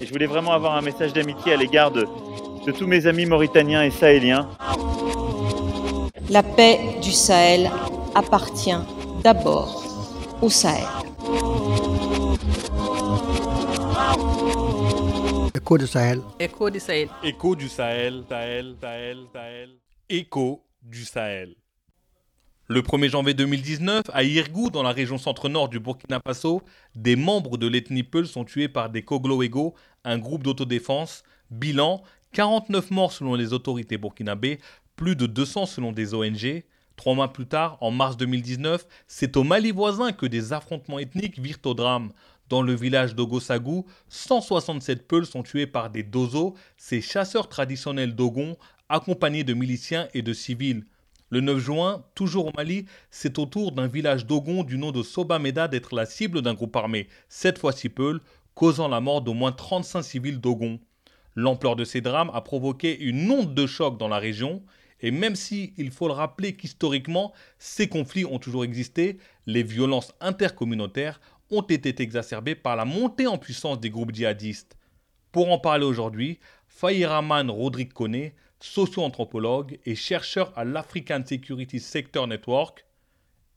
Et je voulais vraiment avoir un message d'amitié à l'égard de, de tous mes amis mauritaniens et sahéliens. La paix du Sahel appartient d'abord au Sahel. Écho du Sahel. Écho du Sahel. Écho du Sahel, Sahel, Sahel, Sahel. Écho du Sahel. Le 1er janvier 2019, à Irgou, dans la région centre-nord du Burkina Faso, des membres de l'ethnie Peul sont tués par des Kogloego, un groupe d'autodéfense. Bilan 49 morts selon les autorités burkinabées, plus de 200 selon des ONG. Trois mois plus tard, en mars 2019, c'est au Mali voisin que des affrontements ethniques virent au drame. Dans le village d'Ogosagou, 167 Peuls sont tués par des Dozo, ces chasseurs traditionnels d'Ogon, accompagnés de miliciens et de civils. Le 9 juin, toujours au Mali, c'est au tour d'un village d'Ogon du nom de Sobameda d'être la cible d'un groupe armé, cette fois-ci Peul, causant la mort d'au moins 35 civils d'Ogon. L'ampleur de ces drames a provoqué une onde de choc dans la région, et même si, il faut le rappeler qu'historiquement, ces conflits ont toujours existé, les violences intercommunautaires ont été exacerbées par la montée en puissance des groupes djihadistes. Pour en parler aujourd'hui, Fahiraman Rodrigue Kone, socio-anthropologue et chercheur à l'African Security Sector Network,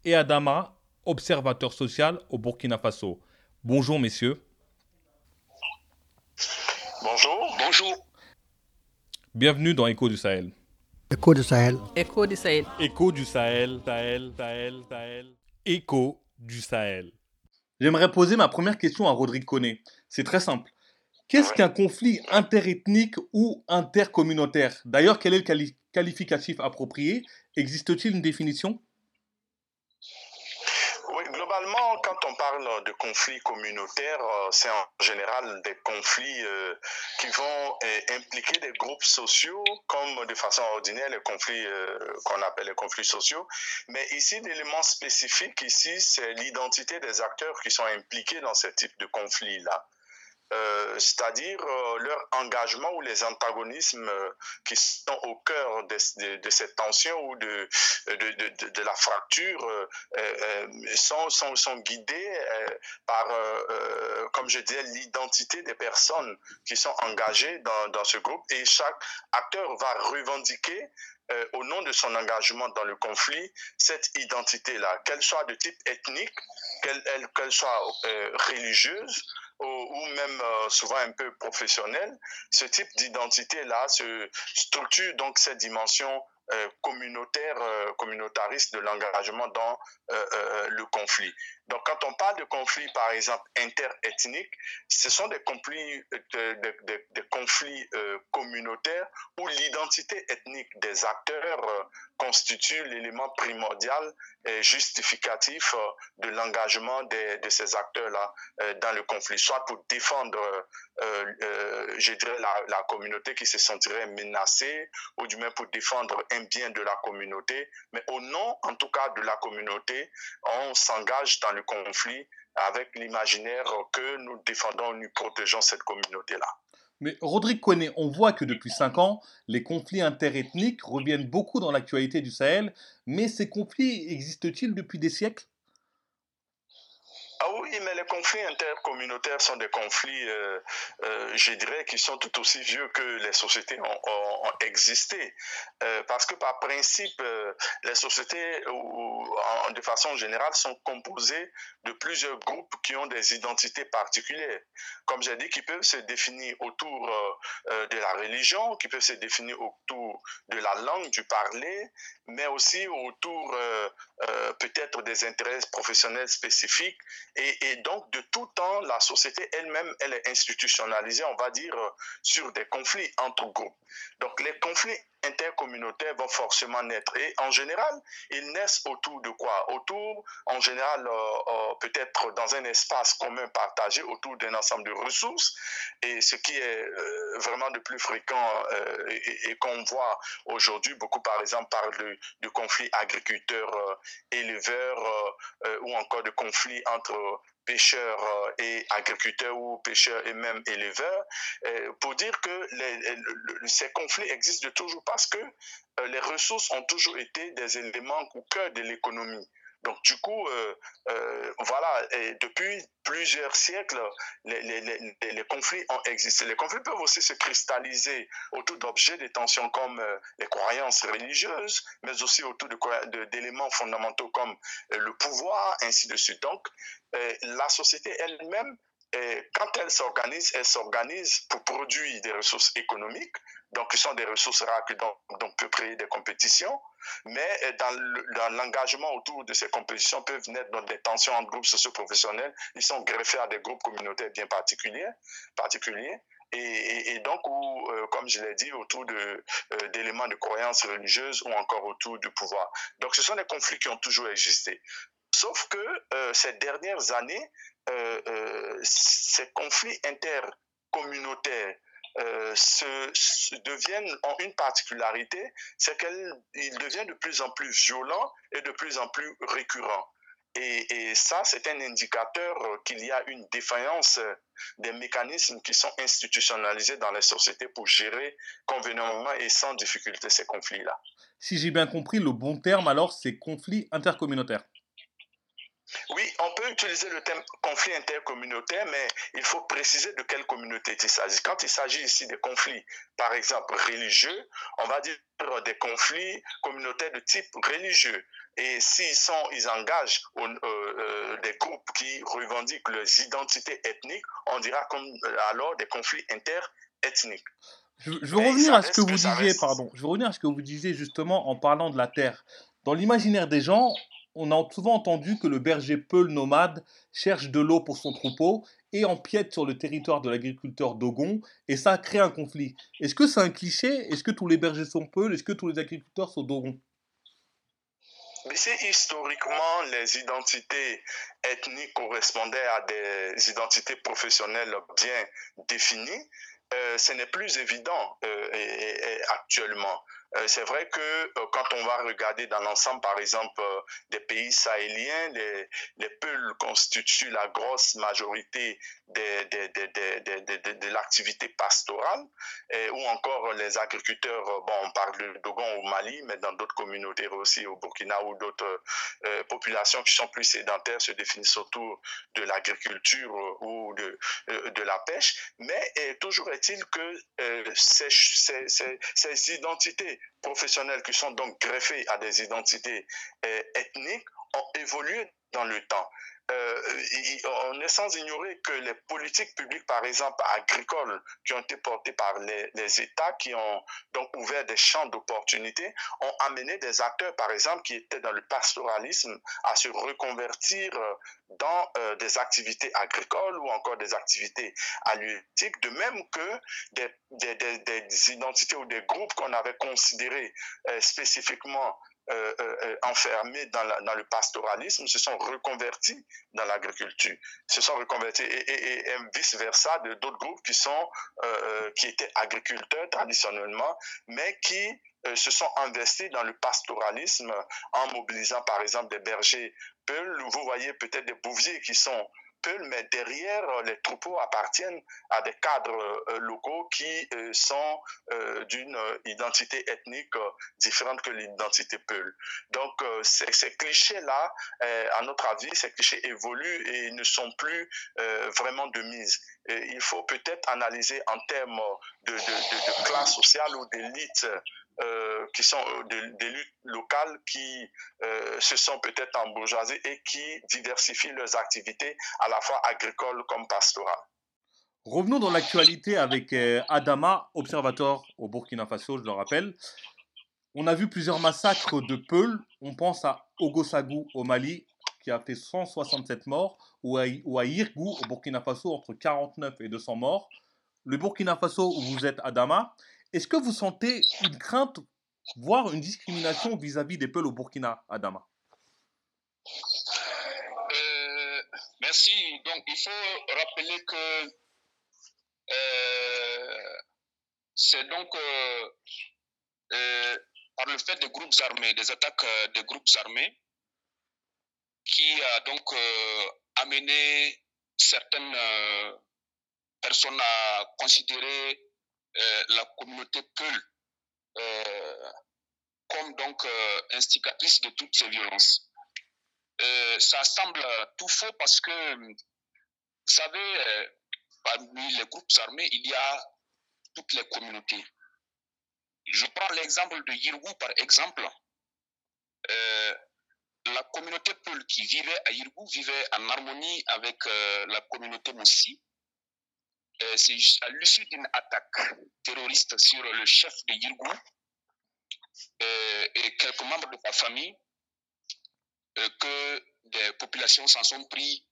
et Adama, observateur social au Burkina Faso. Bonjour messieurs. Bonjour. Bonjour. Bienvenue dans Écho du Sahel. Écho du Sahel. Écho du Sahel. Écho du Sahel, Sahel, Sahel, Sahel. Écho du Sahel. J'aimerais poser ma première question à Rodrigue Koné. C'est très simple. Qu'est-ce qu'un conflit interethnique ou intercommunautaire? D'ailleurs, quel est le qualificatif approprié? Existe-t-il une définition? Oui, globalement, quand on parle de conflits communautaires, euh, c'est en général des conflits euh, qui vont euh, impliquer des groupes sociaux, comme de façon ordinaire les conflits qu'on appelle les conflits sociaux. Mais ici, l'élément spécifique ici, c'est l'identité des acteurs qui sont impliqués dans ce type de conflit-là. Euh, c'est-à-dire euh, leur engagement ou les antagonismes euh, qui sont au cœur de, cette tension ou de, de, de la fracture sont, sont, guidés par, comme je disais, l'identité des personnes qui sont engagées dans, dans, ce groupe. Et chaque acteur va revendiquer au nom de son engagement dans le conflit, cette identité-là, qu'elle soit de type ethnique, qu'elle soit religieuse, ou, même euh, souvent un peu professionnel, ce type d'identité-là se structure donc cette dimension euh, communautaire, euh, communautariste de l'engagement dans le conflit. Donc, quand on parle de conflits, par exemple, interethniques, ce sont des conflits, des conflits communautaires où l'identité ethnique des acteurs constitue l'élément primordial et justificatif euh, de l'engagement de, de, ces acteurs-là euh, dans le conflit, soit pour défendre, euh, je dirais, la, la, communauté qui se sentirait menacée, ou du moins pour défendre un bien de la communauté, mais au nom, en tout cas, de la communauté, on s'engage dans le conflit avec l'imaginaire que nous défendons, nous protégeons cette communauté-là. Mais Rodrigue on voit que depuis cinq ans, les conflits interethniques reviennent beaucoup dans l'actualité du Sahel, mais ces conflits existent-ils depuis des siècles? Ah oui, mais les conflits intercommunautaires sont des conflits, euh, euh, je dirais, qui sont tout aussi vieux que les sociétés ont, existé. Euh, parce que par principe, les sociétés, de façon générale, sont composées de plusieurs groupes qui ont des identités particulières. Comme j'ai dit, qui peuvent se définir autour de la religion, qui peuvent se définir autour de la langue, du parler, mais aussi autour peut-être des intérêts professionnels spécifiques et, donc, de tout temps, la société elle-même, elle est institutionnalisée, on va dire, euh, sur des conflits entre groupes. Donc, les conflits intercommunautaires vont forcément naître. Et en général, ils naissent autour de quoi? Autour, en général, euh, euh, peut-être dans un espace commun partagé autour d'un ensemble de ressources. Et ce qui est vraiment de plus fréquent et, qu'on voit aujourd'hui, beaucoup par exemple parlent de, de conflits agriculteurs-éleveurs ou encore de conflits entre pêcheurs euh, et agriculteurs ou pêcheurs et même éleveurs, euh, pour dire que ces conflits existent de toujours parce que euh, les ressources ont toujours été des éléments au cœur de l'économie. Donc, du coup, euh, euh, voilà, et depuis plusieurs siècles, les, les, les, les, conflits ont existé. Les conflits peuvent aussi se cristalliser autour d'objets de tension comme euh, les croyances religieuses, mais aussi autour d'éléments fondamentaux comme le pouvoir, ainsi de suite. Donc, la société elle-même et quand elle s'organise, elle s'organise pour produire des ressources économiques, donc qui sont des ressources rares dont, dont peut créer des compétitions, mais dans l'engagement autour de ces compétitions peuvent naître dans des tensions entre groupes socio-professionnels, ils sont greffés à des groupes communautaires bien particuliers, particuliers et, donc, où, euh, comme je l'ai dit, autour d'éléments de, euh, de croyances religieuses ou encore autour du pouvoir. Donc, ce sont des conflits qui ont toujours existé. Sauf que euh, ces dernières années, euh, euh, ces conflits intercommunautaires euh, deviennent ont une particularité, c'est qu'ils deviennent de plus en plus violents et de plus en plus récurrents. Et, et ça, c'est un indicateur qu'il y a une défaillance des mécanismes qui sont institutionnalisés dans les sociétés pour gérer convenablement et sans difficulté ces conflits-là. Si j'ai bien compris, le bon terme alors, c'est conflit intercommunautaire. Oui, on peut utiliser le terme conflit intercommunautaire, mais il faut préciser de quelle communauté il s'agit. Quand il s'agit ici de conflits, par exemple, religieux, on va dire des conflits communautaires de type religieux. Et s'ils sont, ils engagent euh, euh, des groupes qui revendiquent leurs identités ethniques, on dira comme, euh, alors des conflits interethniques. Je, je veux revenir à ce que vous disiez, reste... pardon. Je veux revenir à ce que vous disiez justement en parlant de la terre. Dans l'imaginaire des gens, on a souvent entendu que le berger peul nomade cherche de l'eau pour son troupeau et empiète sur le territoire de l'agriculteur Dogon, et ça crée un conflit. Est-ce que c'est un cliché? Est-ce que tous les bergers sont Peul Est-ce que tous les agriculteurs sont Dogon si historiquement les identités ethniques correspondaient à des identités professionnelles bien définies, euh, ce n'est plus évident euh, actuellement. Euh, c'est vrai que euh, quand on va regarder dans l'ensemble, par exemple, euh, des pays sahéliens, les, les Peuls constituent la grosse majorité de, l'activité pastorale, ou encore les agriculteurs, bon, on parle de Dogon au Mali, mais dans d'autres communautés aussi, au Burkina ou d'autres populations qui sont plus sédentaires se définissent autour de l'agriculture ou de, la pêche. Mais toujours est-il que ces identités professionnels qui sont donc greffés à des identités euh, ethniques ont évolué dans le temps. Euh, on est sans ignorer que les politiques publiques, par exemple agricoles, qui ont été portées par les, États, qui ont donc ouvert des champs d'opportunités, ont amené des acteurs, par exemple, qui étaient dans le pastoralisme, à se reconvertir dans euh, des activités agricoles ou encore des activités halieutiques, de même que des, identités ou des groupes qu'on avait considérés euh, spécifiquement euh, euh, enfermés dans, le pastoralisme se sont reconvertis dans l'agriculture, se sont reconvertis et, vice-versa de d'autres groupes qui sont euh, qui étaient agriculteurs traditionnellement, mais qui se sont investis dans le pastoralisme en mobilisant par exemple des bergers peuls. Vous voyez peut-être des bouviers qui sont Peul, mais derrière, les troupeaux appartiennent à des cadres euh, locaux qui euh, sont euh, d'une identité ethnique différente que l'identité Peul. Donc, ces, ces clichés-là, à notre avis, ces clichés évoluent et ne sont plus vraiment de mise. Il faut peut-être analyser en termes de, classe sociale ou d'élite euh, qui sont des luttes locales qui euh, se sont peut-être en bourgeoisie et qui diversifient leurs activités à la fois agricoles comme pastorales. Revenons dans l'actualité avec euh, Adama, observateur au Burkina Faso, je le rappelle. On a vu plusieurs massacres de Peul. On pense à Ogosagou au Mali, qui a fait 167 morts, ou à, ou à au Burkina Faso, entre 49 et 200 morts. Le Burkina Faso, où vous êtes, Adama, est-ce que vous sentez une crainte, voire une discrimination vis-à-vis -vis des Peuls au Burkina, Adama euh, Merci. Donc, il faut rappeler que euh, c'est donc euh, par le fait des groupes armés, des attaques des groupes armés, qui a donc amené certaines personnes à considérer euh, la communauté Peul euh, comme donc euh, instigatrice de toutes ces violences. ça semble tout faux parce que, vous savez, parmi les groupes armés, il y a toutes les communautés. Je prends l'exemple de Yirgou, par exemple. La communauté Peul qui vivait à Yirgou vivait en harmonie avec la communauté Moussi. C'est à l'issue d'une attaque terroriste sur le chef de Yirgou et quelques membres de sa famille que des populations s'en sont pris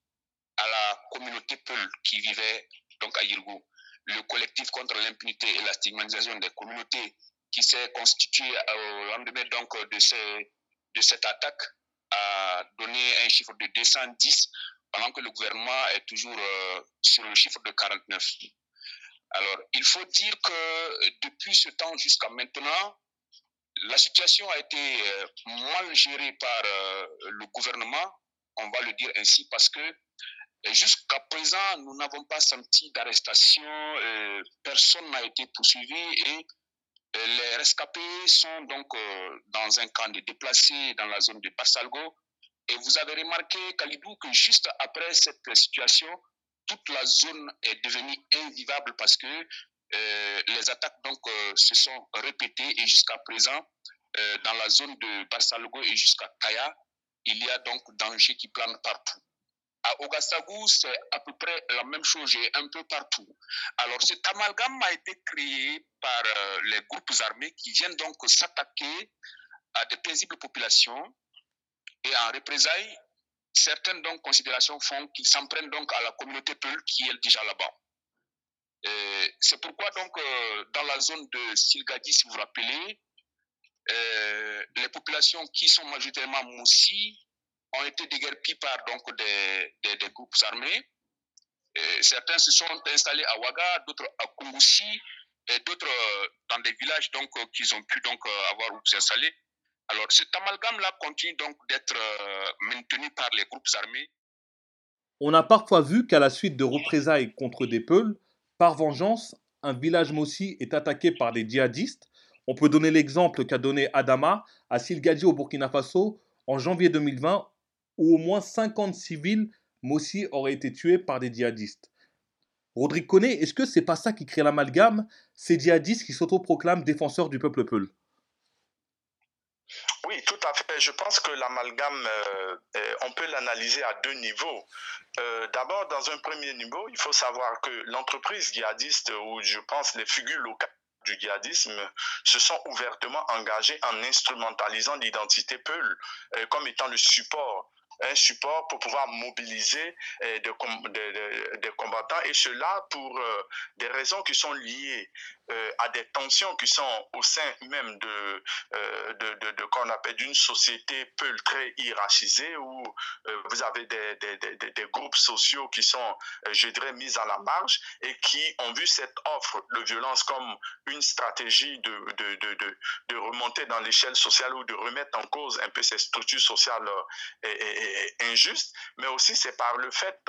à la communauté Peul qui vivait donc à Yirgou. Le collectif contre l'impunité et la stigmatisation des communautés qui s'est constitué au lendemain donc de cette attaque a donné un chiffre de 210 pendant que le gouvernement est toujours sur le chiffre de 49. Alors, il faut dire que depuis ce temps jusqu'à maintenant, la situation a été mal gérée par le gouvernement, on va le dire ainsi, parce que jusqu'à présent, nous n'avons pas senti d'arrestation, personne n'a été poursuivi et les rescapés sont donc dans un camp de déplacés dans la zone de Bassalgo. Et vous avez remarqué, Kalidou, que juste après cette situation, toute la zone est devenue invivable parce que euh, les attaques donc euh, se sont répétées et jusqu'à présent, euh, dans la zone de Barsalgo et jusqu'à Kaya, il y a donc danger qui plane partout. À Ogasagou, c'est à peu près la même chose et un peu partout. Alors cet amalgame a été créé par les groupes armés qui viennent donc s'attaquer à des paisibles populations et en représailles, certaines donc considérations font qu'ils s'en prennent donc à la communauté Peul qui est déjà là-bas. C'est pourquoi donc dans la zone de Silgadi, si vous vous rappelez, euh, les populations qui sont majoritairement moussi ont été déguerpies par donc des groupes armés. Certains se sont installés à Ouaga, d'autres à Kungusi, d'autres dans des villages donc qu'ils ont pu donc avoir où s'installer. Alors cet amalgame-là continue donc d'être euh, maintenu par les groupes armés. On a parfois vu qu'à la suite de représailles contre des Peuls, par vengeance, un village Mossi est attaqué par des djihadistes. On peut donner l'exemple qu'a donné Adama à Silgadi au Burkina Faso en janvier 2020, où au moins 50 civils Mossi auraient été tués par des djihadistes. Rodrigue Koné, est-ce que c'est pas ça qui crée l'amalgame, ces djihadistes qui s'autoproclament défenseurs du peuple Peul oui, tout à fait. Je pense que l'amalgame, euh, on peut l'analyser à deux niveaux. Euh, D'abord, dans un premier niveau, il faut savoir que l'entreprise djihadiste, ou je pense les figures locales du djihadisme se sont ouvertement engagées en instrumentalisant l'identité Peul euh, comme étant le support un support pour pouvoir mobiliser des, des, combattants et cela pour des raisons qui sont liées euh, à des tensions qui sont au sein même de, euh, de, qu'on appelle d'une société peu très hiérarchisée où euh, vous avez des, des, des, groupes sociaux qui sont, je dirais, mis à la marge et qui ont vu cette offre de violence comme une stratégie de, de, remonter dans l'échelle sociale ou de remettre en cause un peu ces structures sociales et injustes, mais aussi c'est par le fait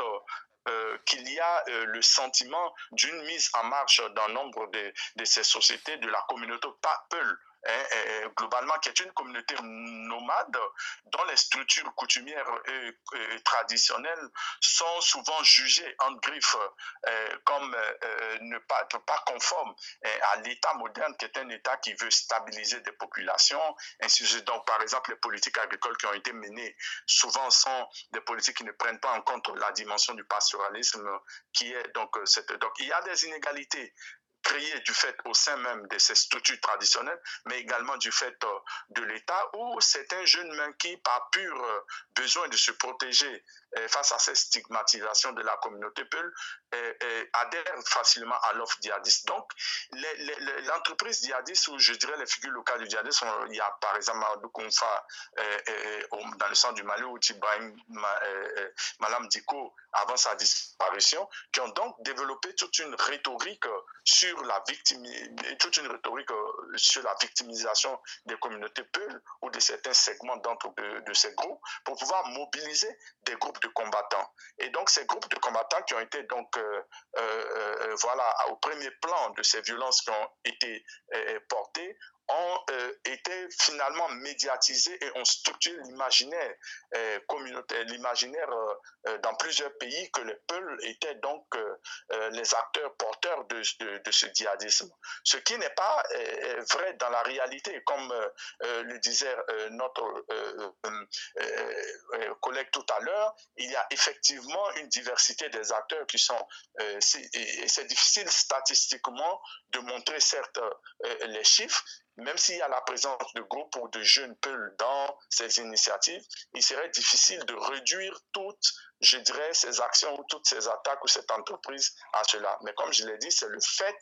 euh, qu'il y a euh, le sentiment d'une mise en marche d'un nombre de, ces sociétés de la communauté Peul hein, globalement, qui est une communauté nomade dont les structures coutumières et, traditionnelles sont souvent jugées en griffe euh, comme euh, ne pas, pas conformes à l'État moderne, qui est un État qui veut stabiliser des populations. Ainsi, donc, par exemple, les politiques agricoles qui ont été menées souvent sont des politiques qui ne prennent pas en compte la dimension du pastoralisme, qui est donc cette. Donc, il y a des inégalités créé du fait au sein même de ces structures traditionnelles, mais également du fait de l'État, où certains jeunes mains qui, par pur besoin de se protéger face à cette stigmatisation de la communauté Peul, adhèrent facilement à l'offre djihadiste. Donc, l'entreprise djihadiste, ou je dirais les figures locales du djihadisme, il y a par exemple Amadou Konfa dans le centre du Mali, ou Tibaïm Malam Diko avant sa disparition, qui ont donc développé toute une rhétorique sur la victime, toute une rhétorique sur la victimisation des communautés Peul ou de certains segments d'entre de, de, ces groupes pour pouvoir mobiliser des groupes de combattants. Et donc ces groupes de combattants qui ont été donc euh, euh, voilà au premier plan de ces violences qui ont été euh, portées ont euh, été finalement médiatisés et ont structuré l'imaginaire euh, communautaire, l'imaginaire euh, dans plusieurs pays que les Peuls étaient donc les acteurs porteurs de, ce djihadisme. Ce qui n'est pas vrai dans la réalité, comme le disait notre collègue tout à l'heure, il y a effectivement une diversité des acteurs qui sont, c'est difficile statistiquement de montrer certes les chiffres, même s'il y a la présence de groupes ou de jeunes peuls dans ces initiatives, il serait difficile de réduire toutes, je dirais, ces actions ou toutes ces attaques ou cette entreprise à cela. Mais comme je l'ai dit, c'est le fait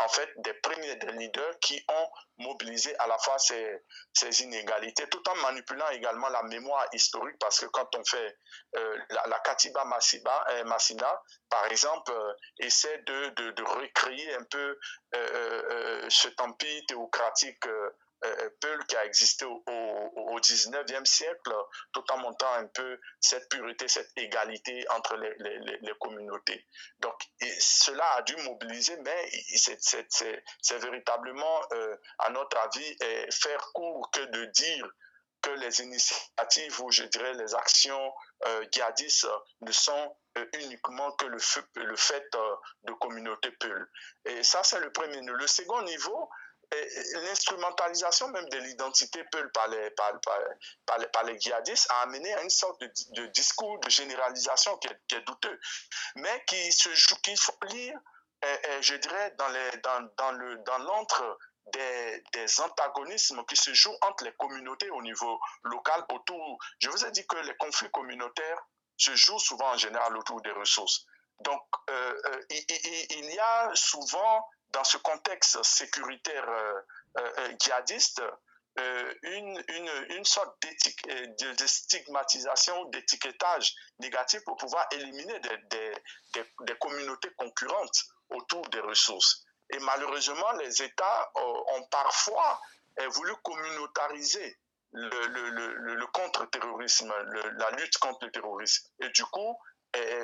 en fait des premiers des leaders qui ont mobilisé à la fois ces, inégalités, tout en manipulant également la mémoire historique, parce que quand on fait euh, la, Katiba Massiba, euh, Massina, par exemple, euh, essaie de, recréer un peu cet empire théocratique Peul qui a existé au, au, 19e siècle, tout en montant un peu cette pureté, cette égalité entre les, communautés. Donc, cela a dû mobiliser, mais c'est véritablement, euh, à notre avis, faire court que de dire que les initiatives ou je dirais les actions euh, ne sont euh, uniquement que le, fait euh, de communautés Peul. Et ça, c'est le premier niveau. Le second niveau, l'instrumentalisation même de l'identité Peul par les, par, a amené à une sorte de, discours de généralisation qui est, douteux, mais qui se joue, qu'il faut lire, je dirais, dans, l'entre des, antagonismes qui se jouent entre les communautés au niveau local autour. Je vous ai dit que les conflits communautaires se jouent souvent en général autour des ressources. Donc, euh, euh, il, y a souvent dans ce contexte sécuritaire euh, euh, euh, djihadiste, une, une, une, sorte de, de, stigmatisation, d'étiquetage négatif pour pouvoir éliminer des, des, des, communautés concurrentes autour des ressources. Et malheureusement, les États ont parfois voulu communautariser le, le, le, le contre-terrorisme, la lutte contre le terrorisme. Et du coup,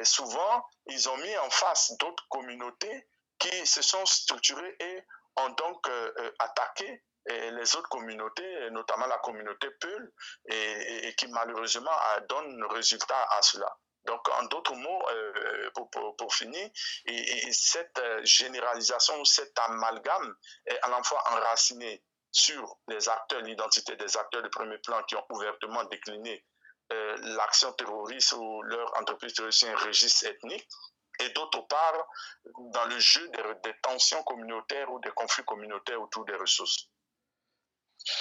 souvent, ils ont mis en face d'autres communautés qui se sont structurés et ont donc euh, euh, attaqué les autres communautés, notamment la communauté Peul, et, qui malheureusement donne résultat à cela. Donc, en d'autres mots, euh, pour, pour, finir, et, cette généralisation, cet amalgame est à la fois enraciné sur les acteurs, l'identité des acteurs de premier plan qui ont ouvertement décliné l'action terroriste ou leur entreprise terroriste un registre ethnique, et d'autre part dans le jeu des, tensions communautaires ou des conflits communautaires autour des ressources.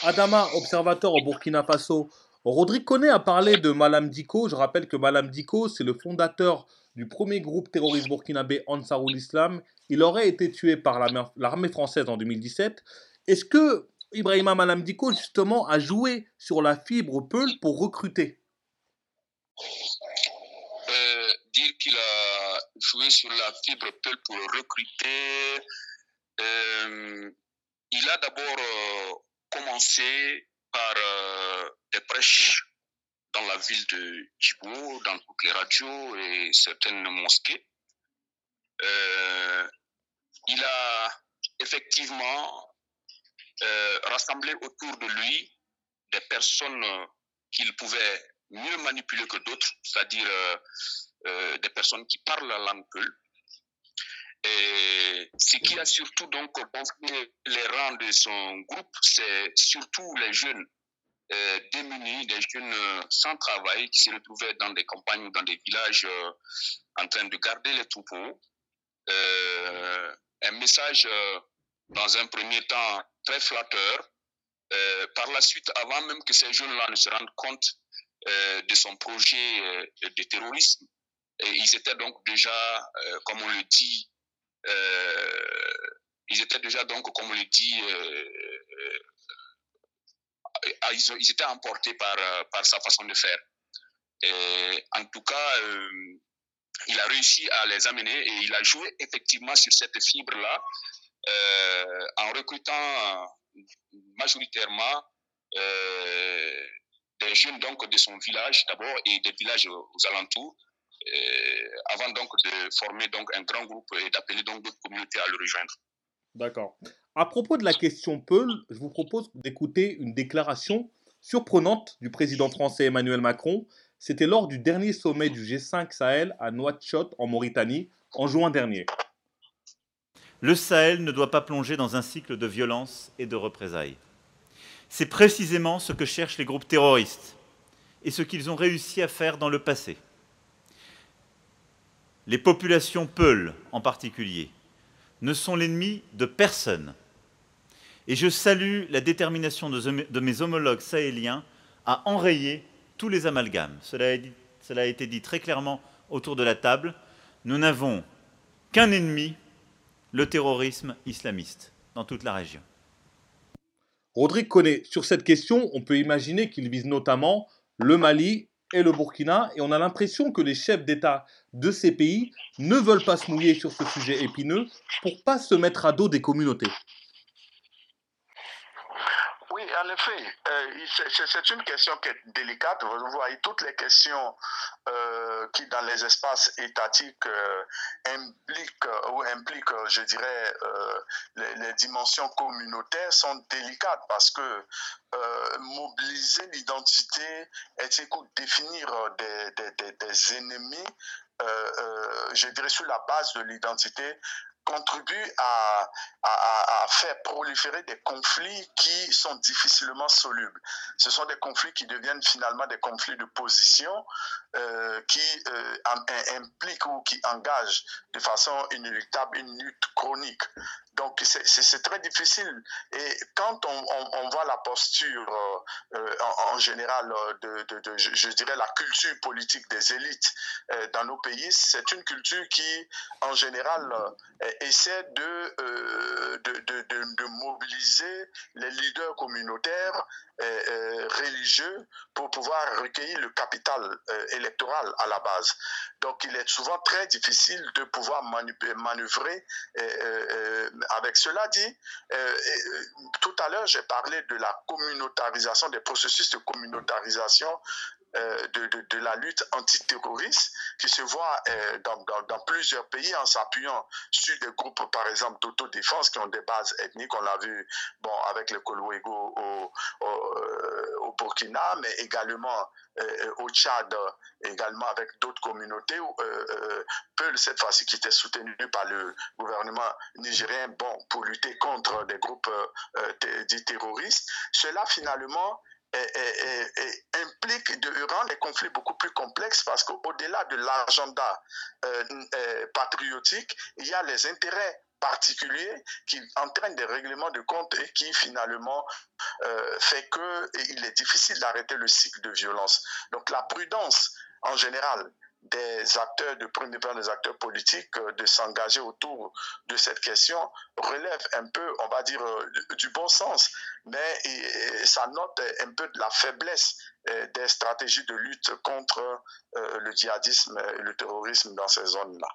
Adama, observateur au Burkina Faso, Rodrigue Koné a parlé de Malam Diko. Je rappelle que Malam Diko, c'est le fondateur du premier groupe terroriste burkinabé Ansarul Islam. Il aurait été tué par l'armée française en 2017. Est-ce que Ibrahima Malam Diko, justement, a joué sur la fibre Peul pour recruter? Euh, Dire qu'il a jouer sur la fibre Peul pour recruter. Euh, il a d'abord euh, commencé par euh, des prêches dans la ville de Djibou, dans toutes les radios et certaines mosquées. il a effectivement rassemblé autour de lui des personnes qu'il pouvait mieux manipuler que d'autres, c'est-à-dire des personnes qui parlent la langue Peul. Ce qui a surtout donc gonflé les rangs de son groupe, c'est surtout les jeunes euh, démunis, des jeunes euh, sans travail qui se retrouvaient dans des campagnes dans des villages en train de garder les troupeaux. un message dans un premier temps très flatteur. par la suite, avant même que ces jeunes-là ne se rendent compte de son projet de terrorisme, ils étaient donc déjà, euh, comme on le dit, euh, ils étaient déjà donc, comme on le dit, euh, ils, ils, étaient emportés par, par sa façon de faire. En tout cas, il a réussi à les amener et il a joué effectivement sur cette fibre-là en recrutant majoritairement des jeunes donc de son village d'abord et des villages aux alentours avant donc de former donc un grand groupe et d'appeler donc d'autres communautés à le rejoindre. D'accord. À propos de la question Peul, je vous propose d'écouter une déclaration surprenante du président français Emmanuel Macron. C'était lors du dernier sommet du G5 Sahel à Nouakchott en Mauritanie en juin dernier. Le Sahel ne doit pas plonger dans un cycle de violence et de représailles. C'est précisément ce que cherchent les groupes terroristes et ce qu'ils ont réussi à faire dans le passé. Les populations Peuls en particulier ne sont l'ennemi de personne. Et je salue la détermination de, mes homologues sahéliens à enrayer tous les amalgames. Cela a, cela a été dit très clairement autour de la table. Nous n'avons qu'un ennemi, le terrorisme islamiste, dans toute la région. Rodrigue connaît sur cette question, on peut imaginer qu'il vise notamment le Mali et le Burkina, et on a l'impression que les chefs d'État de ces pays ne veulent pas se mouiller sur ce sujet épineux pour pas se mettre à dos des communautés. En effet, euh, c'est une question qui est délicate. Vous voyez, toutes les questions euh, qui, dans les espaces étatiques, euh, impliquent ou impliquent, je dirais, les, dimensions communautaires sont délicates parce que mobiliser l'identité et définir des, des, des ennemis, je dirais, sur la base de l'identité, contribue à, à, faire proliférer des conflits qui sont difficilement solubles. Ce sont des conflits qui deviennent finalement des conflits de position euh, qui euh, impliquent ou qui engagent de façon inéluctable une lutte chronique. Donc c'est très difficile. Et quand on, on, voit la posture euh, en, général de, de, de je, dirais, la culture politique des élites dans nos pays, c'est une culture qui, en général, essaie de, euh, de, de, de, mobiliser les leaders communautaires euh, euh, religieux pour pouvoir recueillir le capital électoral à la base. Donc il est souvent très difficile de pouvoir manœuvrer avec cela dit. tout à l'heure, j'ai parlé de la communautarisation, des processus de communautarisation de, de, de, la lutte antiterroriste qui se voit euh, dans, dans, plusieurs pays en s'appuyant sur des groupes, par exemple, d'autodéfense qui ont des bases ethniques. On l'a vu bon, avec le Kolwego au, au, euh, Burkina, mais également au Tchad, également avec d'autres communautés. Peul, cette fois-ci, qui était soutenu par le gouvernement nigérien bon, pour lutter contre des groupes dits terroristes. Cela, finalement, implique de rendre les conflits beaucoup plus complexes parce qu'au-delà de l'agenda euh, euh, patriotique, il y a les intérêts particuliers qui entraînent des règlements de compte et qui finalement euh, fait qu'il est difficile d'arrêter le cycle de violence. Donc la prudence en général des acteurs de premier plan, des acteurs politiques, euh, de s'engager autour de cette question relève un peu, on va dire, euh, du bon sens, mais ça note un peu de la faiblesse euh, des stratégies de lutte contre le djihadisme et le terrorisme dans ces zones-là.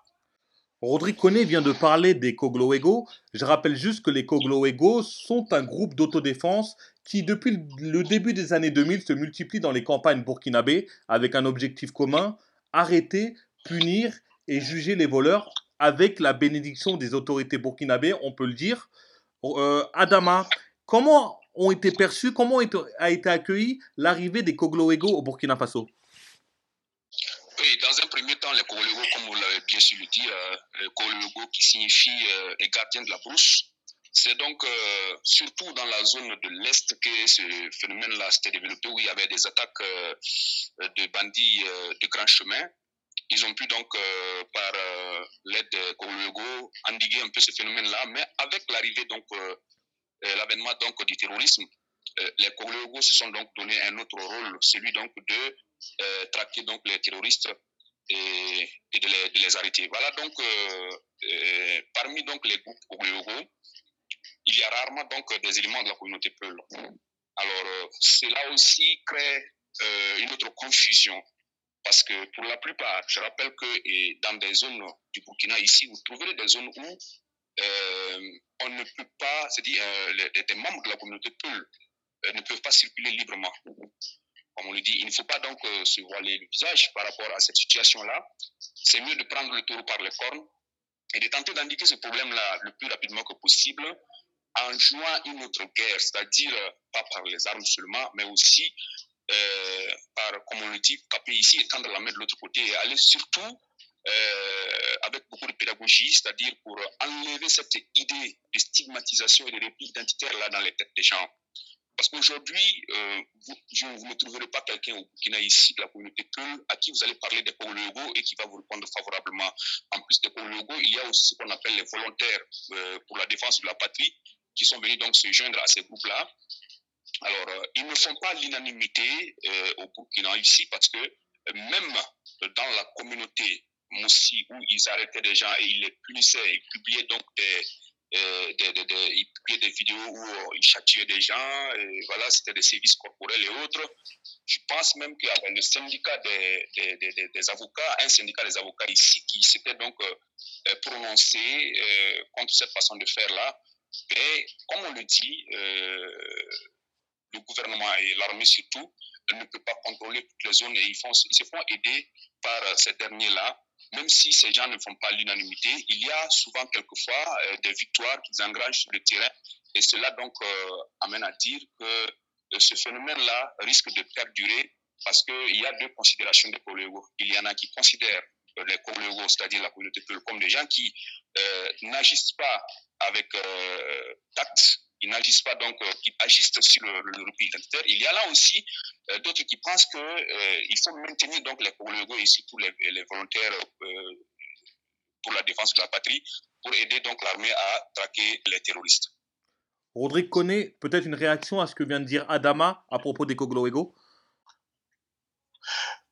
Rodrigue Connet vient de parler des Cogloego. Je rappelle juste que les Cogloego sont un groupe d'autodéfense qui, depuis le début des années 2000, se multiplie dans les campagnes burkinabées avec un objectif commun, arrêter, punir et juger les voleurs avec la bénédiction des autorités burkinabées, on peut le dire. Euh, Adama, comment ont été perçus, comment a été accueilli l'arrivée des Kogloego au Burkina Faso? Oui, dans un premier temps, les Kogloego, comme vous l'avez bien le dire, euh, Kogloego qui signifie euh, les gardiens de la brousse, c'est donc euh, surtout dans la zone de l'Est que ce phénomène-là s'était développé, où il y avait des attaques euh, de bandits euh, de grand chemin. Ils ont pu donc, par l'aide de Kologo, endiguer un peu ce phénomène-là, mais avec l'arrivée, donc, l'avènement donc du terrorisme, les Kologo se sont donc donné un autre rôle, celui donc de traquer donc les terroristes et, de, les, arrêter. Voilà donc, parmi donc les groupes Kologo, il y a rarement donc des éléments de la communauté Peul. Alors, euh, cela aussi crée euh, une autre confusion. Parce que pour la plupart, je rappelle que dans des zones du Burkina, ici, vous trouverez des zones où euh, on ne peut pas, c'est-à-dire les, membres de la communauté Peul ne peuvent pas circuler librement. Comme on le dit, il ne faut pas donc se voiler le visage par rapport à cette situation-là. C'est mieux de prendre le taureau par les cornes et de tenter d'indiquer ce problème-là le plus rapidement que possible en jouant une autre guerre, c'est-à-dire pas par les armes seulement, mais aussi euh, par, comme on le dit, caper ici et tendre la main de l'autre côté et aller surtout euh, avec beaucoup de pédagogie, c'est-à-dire pour enlever cette idée de stigmatisation et de repli identitaire là dans les têtes des gens. Parce qu'aujourd'hui, euh, vous, vous, ne trouverez pas quelqu'un au Burkina ici de la communauté Peul à qui vous allez parler des Congolais et qui va vous répondre favorablement. En plus des Congolais, il y a aussi ce qu'on appelle les volontaires euh, pour la défense de la patrie qui sont venus donc se joindre à ces groupes-là. Alors, euh, ils ne font pas l'unanimité euh, au Burkina ici parce que euh, même dans la communauté Moussi où ils arrêtaient des gens et ils les punissaient, ils publiaient donc des, euh, des, ils publiaient des vidéos où ils châtiaient des gens, et voilà, c'était des services corporels et autres. Je pense même qu'il y avait le syndicat des, avocats, un syndicat des avocats ici qui s'était donc prononcé contre cette façon de faire là. Et comme on le dit, le gouvernement et l'armée surtout ne peut pas contrôler toutes les zones et ils, se font aider par ces derniers-là. Même si ces gens ne font pas l'unanimité, il y a souvent quelquefois euh, des victoires qu'ils engagent sur le terrain et cela donc euh, amène à dire que euh, ce phénomène-là risque de perdurer parce qu'il y a deux considérations des collègues. Il y en a qui considèrent les collègues, c'est-à-dire la communauté comme des gens qui n'agissent pas avec tact ils n'agissent pas donc, euh, qui agissent sur le, le, repli identitaire. Il y a là aussi euh, d'autres qui pensent qu'il euh, faut maintenir donc les Congolais et surtout les, volontaires pour la défense de la patrie pour aider donc l'armée à traquer les terroristes. Rodrigue connaît peut-être une réaction à ce que vient de dire Adama à propos des Congolais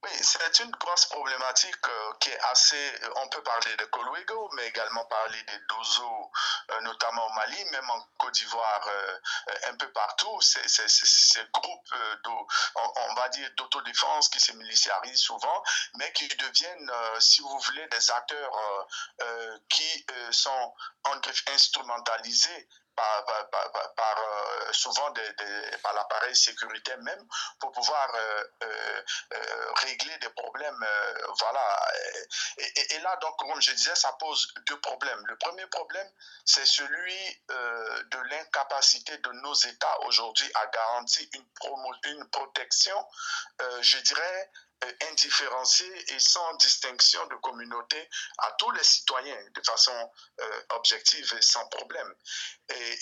oui, c'est une grosse problématique euh, qui est assez. On peut parler de Colwego, mais également parler des Dozo, euh, notamment au Mali, même en Côte d'Ivoire, euh, un peu partout. Ces groupes, on, on, va dire, d'autodéfense qui se militarisent souvent, mais qui deviennent, si vous voulez, des acteurs qui sont instrumentalisés par, euh, souvent par l'appareil sécuritaire même pour pouvoir euh, euh, régler des problèmes. Voilà. Et, là, donc, comme je disais, ça pose deux problèmes. Le premier problème, c'est celui de l'incapacité de nos États aujourd'hui à garantir une, une protection, je dirais, indifférenciée et sans distinction de communauté à tous les citoyens de façon euh, objective et sans problème. Et,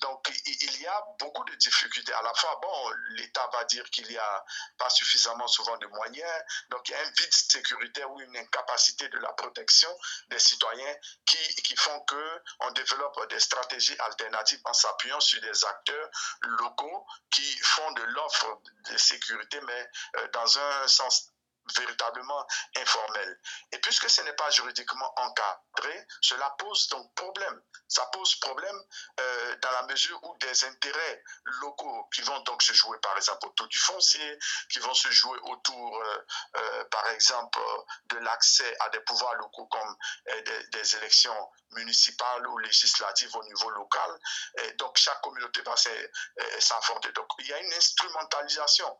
donc, il y a beaucoup de difficultés. À la fois, bon, l'État va dire qu'il n'y a pas suffisamment souvent de moyens, donc il y a un vide sécuritaire ou une incapacité de la protection des citoyens qui, qui font qu'on développe des stratégies alternatives en s'appuyant sur des acteurs locaux qui font de l'offre de sécurité, mais euh, dans un sens véritablement informel. Et puisque ce n'est pas juridiquement encadré, cela pose donc problème. Ça pose problème euh, dans la mesure où des intérêts locaux qui vont donc se jouer par exemple autour du foncier, qui vont se jouer autour euh, euh, par exemple de l'accès à des pouvoirs locaux comme des, élections municipales ou législatives au niveau local. Donc chaque communauté va s'affronter. Donc il y a une instrumentalisation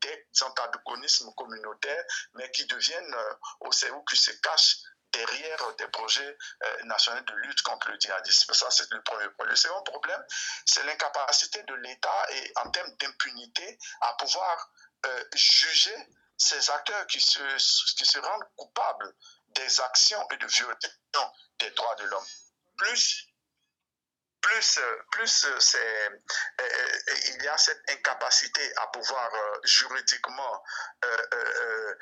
des antagonismes communautaires mais qui deviennent euh, au qui se cachent derrière des projets euh, nationaux de lutte contre le djihadisme. Ça, c'est le premier point. Le second problème, c'est l'incapacité de l'État et en termes d'impunité à pouvoir euh, juger ces acteurs qui se, qui se rendent coupables des actions et de violations des droits de l'homme. Plus plus, plus c'est, euh, il y a cette incapacité à pouvoir euh, juridiquement euh,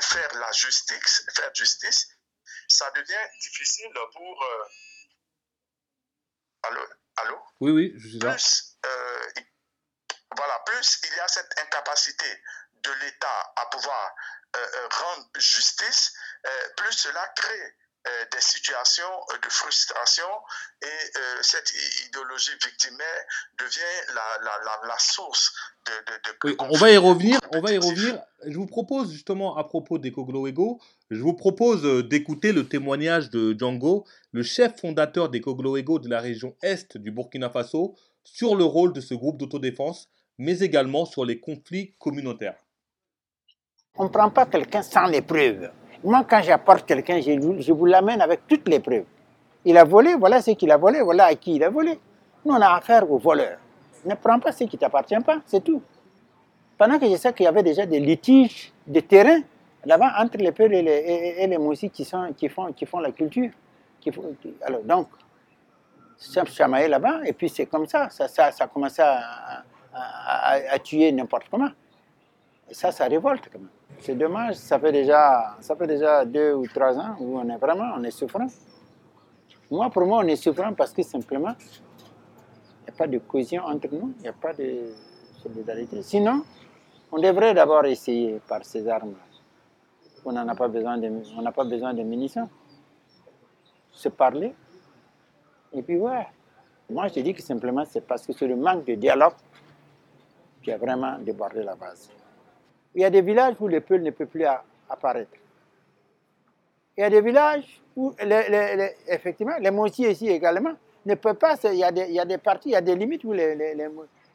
faire la justice, faire justice, ça devient difficile pour. allô, allô? Oui, oui, je suis là. Plus, voilà, plus il y a cette incapacité de l'État à pouvoir rendre justice, plus cela crée euh, des situations euh, de frustration et euh, cette idéologie victimaire devient la, la, la, la source de, de, de oui, on va y revenir, on va y revenir. Je vous propose justement à propos des Ego, je vous propose d'écouter le témoignage de Django, le chef fondateur des Ego de la région est du Burkina Faso, sur le rôle de ce groupe d'autodéfense, mais également sur les conflits communautaires. On ne prend pas quelqu'un sans les preuves. Moi, quand j'apporte quelqu'un, je, je, vous l'amène avec toutes les preuves. Il a volé, voilà ce qu'il a volé, voilà à qui il a volé. Nous, on a affaire aux voleurs. Ne prends pas ce qui ne t'appartient pas, c'est tout. Pendant que je sais qu'il y avait déjà des litiges de terrain là-bas entre les Peuls et les, et, Moussis qui, font, qui font la culture. Alors, donc, chamaillé là-bas, et puis c'est comme ça, ça, ça, ça à- à- à tuer n'importe comment. Et ça, ça révolte quand même. C'est dommage, ça fait, déjà, ça fait déjà deux ou trois ans où on est vraiment, on est souffrant. Moi, pour moi, on est souffrant parce que simplement, il n'y a pas de cohésion entre nous, il n'y a pas de solidarité. Sinon, on devrait d'abord essayer par ces armes. On n'en a pas besoin de, on n'a pas besoin de munitions. Se parler. Et puis ouais. Moi, je dis que simplement, c'est parce que c'est le manque de dialogue qui a vraiment débordé la base. Il y a des villages où le peuple ne peut plus apparaître. Il y a des villages où, effectivement, les moitiés ici également ne peuvent pas. Il y a des, parties, il y a des limites où les,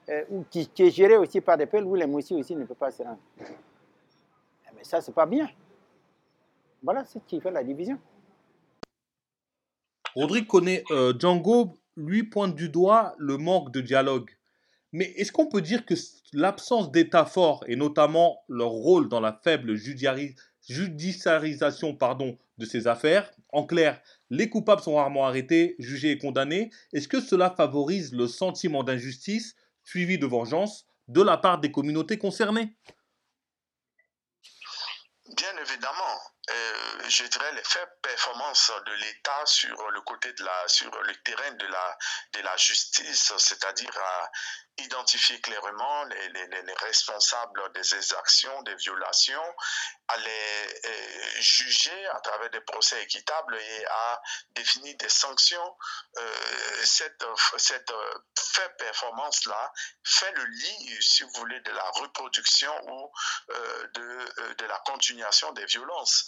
euh, où- qui, qui est géré aussi par des peuples où les moitiés aussi ne peuvent pas se rendre. Mais ça, c'est pas bien. Voilà ce qui fait la division. Rodrigue connaît euh, Django, lui pointe du doigt le manque de dialogue. Mais est-ce qu'on peut dire que l'absence d'État fort et notamment leur rôle dans la faible judiciarisation de ces affaires, en clair, les coupables sont rarement arrêtés, jugés et condamnés, est-ce que cela favorise le sentiment d'injustice suivi de vengeance de la part des communautés concernées? Bien évidemment, euh, je dirais les faibles performances de l'État sur le côté de la, sur le terrain de la, de la justice, c'est-à-dire à identifier clairement les, les- les- les responsables des exactions, des violations, à les euh, juger à travers des procès équitables et à définir des sanctions. Euh, cette cette faible performance-là fait le lit, si vous voulez, de la reproduction ou de, de la continuation des violences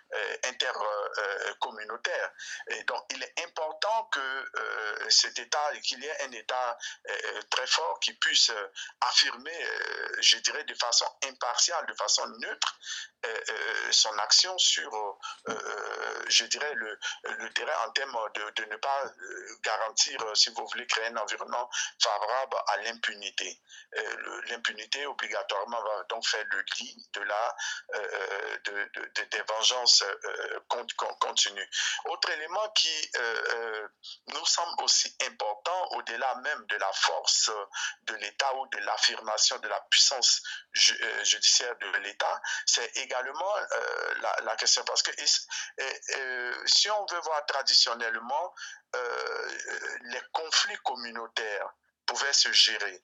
euh, intercommunautaires. Et donc, il est important que euh, cet État, qu'il y ait un État euh, très fort qui puisse affirmer, je dirais, de façon impartiale, de façon neutre, son action sur, je dirais, le, le terrain en termes de, ne pas garantir, si vous voulez, créer un environnement favorable à l'impunité. L'impunité, obligatoirement, va donc faire le lit de la, de- de- des vengeances euh, con- con- continues. Autre élément qui euh, euh, nous semble aussi important, au-delà même de la force euh, de l'État ou de l'affirmation de la puissance ju- euh, judiciaire de l'État, c'est également euh, la, question, parce que euh, si on veut voir traditionnellement, euh, les conflits communautaires pouvaient se gérer.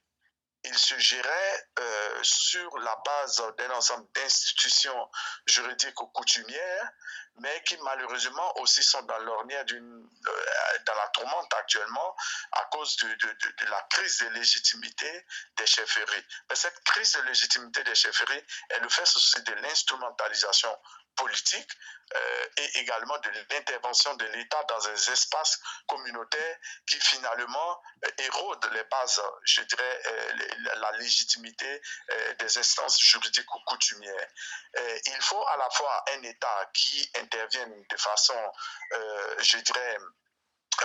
Ils se géraient euh, sur la base d'un ensemble d'institutions juridiques ou coutumières, mais qui malheureusement aussi sont dans l'ornière d'une, euh, dans la tourmente actuellement à cause de, la crise de légitimité des chefferies. Mais cette crise de légitimité des chefferies, elle le fait aussi de l'instrumentalisation politique euh, et également de l'intervention de l'État dans des espaces communautaires qui finalement euh, érodent les bases, je dirais, euh, la légitimité euh, des instances juridiques ou coutumières. Il faut à la fois un État qui intervienne de façon, je dirais,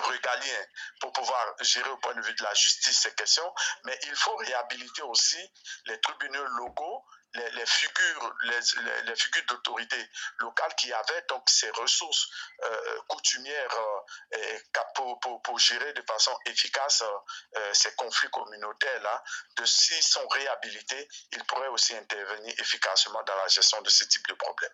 régalien pour pouvoir gérer au point de vue de la justice ces questions, mais il faut réhabiliter aussi les tribunaux locaux, les, figures, les, figures d'autorité locale qui avaient donc ces ressources euh, coutumières euh, pour, gérer de façon efficace euh, ces conflits communautaires-là, de s'ils sont réhabilités, ils pourraient aussi intervenir efficacement dans la gestion de ce type de problème.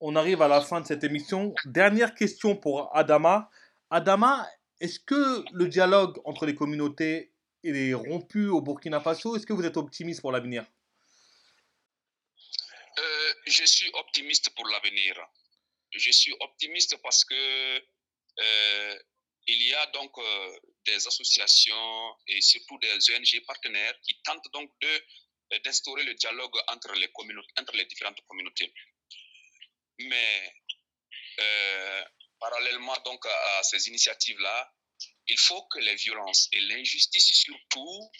On arrive à la fin de cette émission. Dernière question pour Adama. Adama, est-ce que le dialogue entre les communautés est rompu au Burkina Faso? Est-ce que vous êtes optimiste pour l'avenir? Euh, je suis optimiste pour l'avenir. Je suis optimiste parce que euh, il y a donc euh, des associations et surtout des ONG partenaires qui tentent donc de d'instaurer le dialogue entre les communautés, entre les différentes communautés. Mais parallèlement donc à, ces initiatives-là, il faut que les violences et l'injustice surtout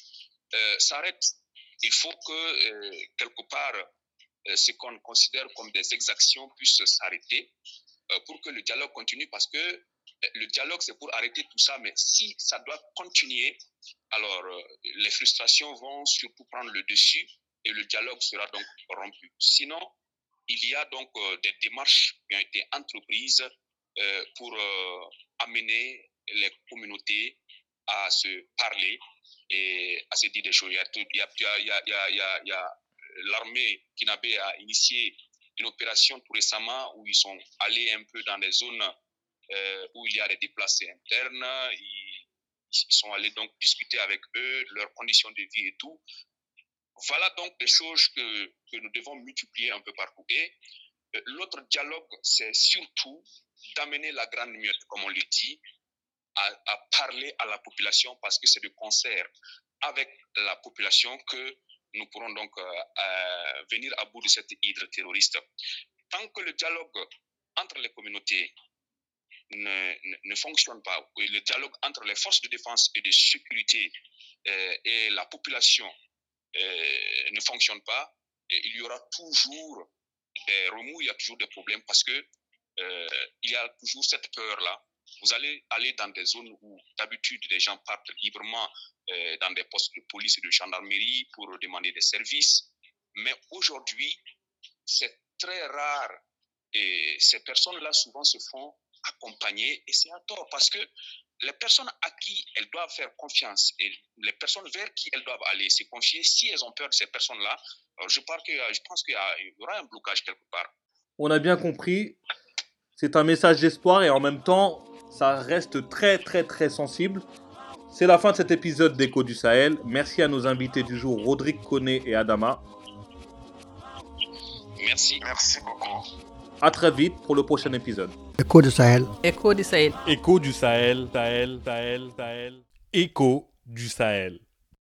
s'arrêtent. Il faut que quelque part ce qu'on considère comme des exactions puissent s'arrêter euh, pour que le dialogue continue parce que Le dialogue, c'est pour arrêter tout ça, mais si ça doit continuer, alors euh, les frustrations vont surtout prendre le dessus et le dialogue sera donc rompu. Sinon, il y a donc euh, des démarches qui ont été entreprises euh, pour amener les communautés à se parler et à se dire des choses. Il y a, a l'armée Kinabe a initié une opération tout récemment où ils sont allés un peu dans des zones euh, où il y a des déplacés internes. Ils, ils, sont allés donc discuter avec eux, leurs conditions de vie et tout. Voilà donc des choses que, que nous devons multiplier un peu partout. Et euh, l'autre dialogue, c'est surtout d'amener la grande muette, comme on le dit, à, à, parler à la population parce que c'est de concert avec la population que nous pourrons donc euh, euh, venir à bout de cette hydre terroriste. Tant que le dialogue entre les communautés ne, ne, ne, fonctionne pas, le dialogue entre les forces de défense et de sécurité euh, et la population ne fonctionne pas, il y aura toujours des remous, il y a toujours des problèmes parce que il y a toujours cette peur-là. Vous allez aller dans des zones où d'habitude les gens partent librement dans des postes de police et de gendarmerie pour demander des services. Mais aujourd'hui, c'est très rare et ces personnes-là souvent se font accompagner et c'est à tort parce que les personnes à qui elles doivent faire confiance et les personnes vers qui elles doivent aller se confier, si elles ont peur de ces personnes-là, je, pense qu'il y aura un blocage quelque part. On a bien compris, c'est un message d'espoir et en même temps, ça reste très très très sensible. C'est la fin de cet épisode d'Echo du Sahel. Merci à nos invités du jour, Rodrigue Koné et Adama. Merci. Merci beaucoup. À très vite pour le prochain épisode. Écho du Sahel. Écho du Sahel. Écho du Sahel, Sahel, Sahel, Sahel. Écho du Sahel.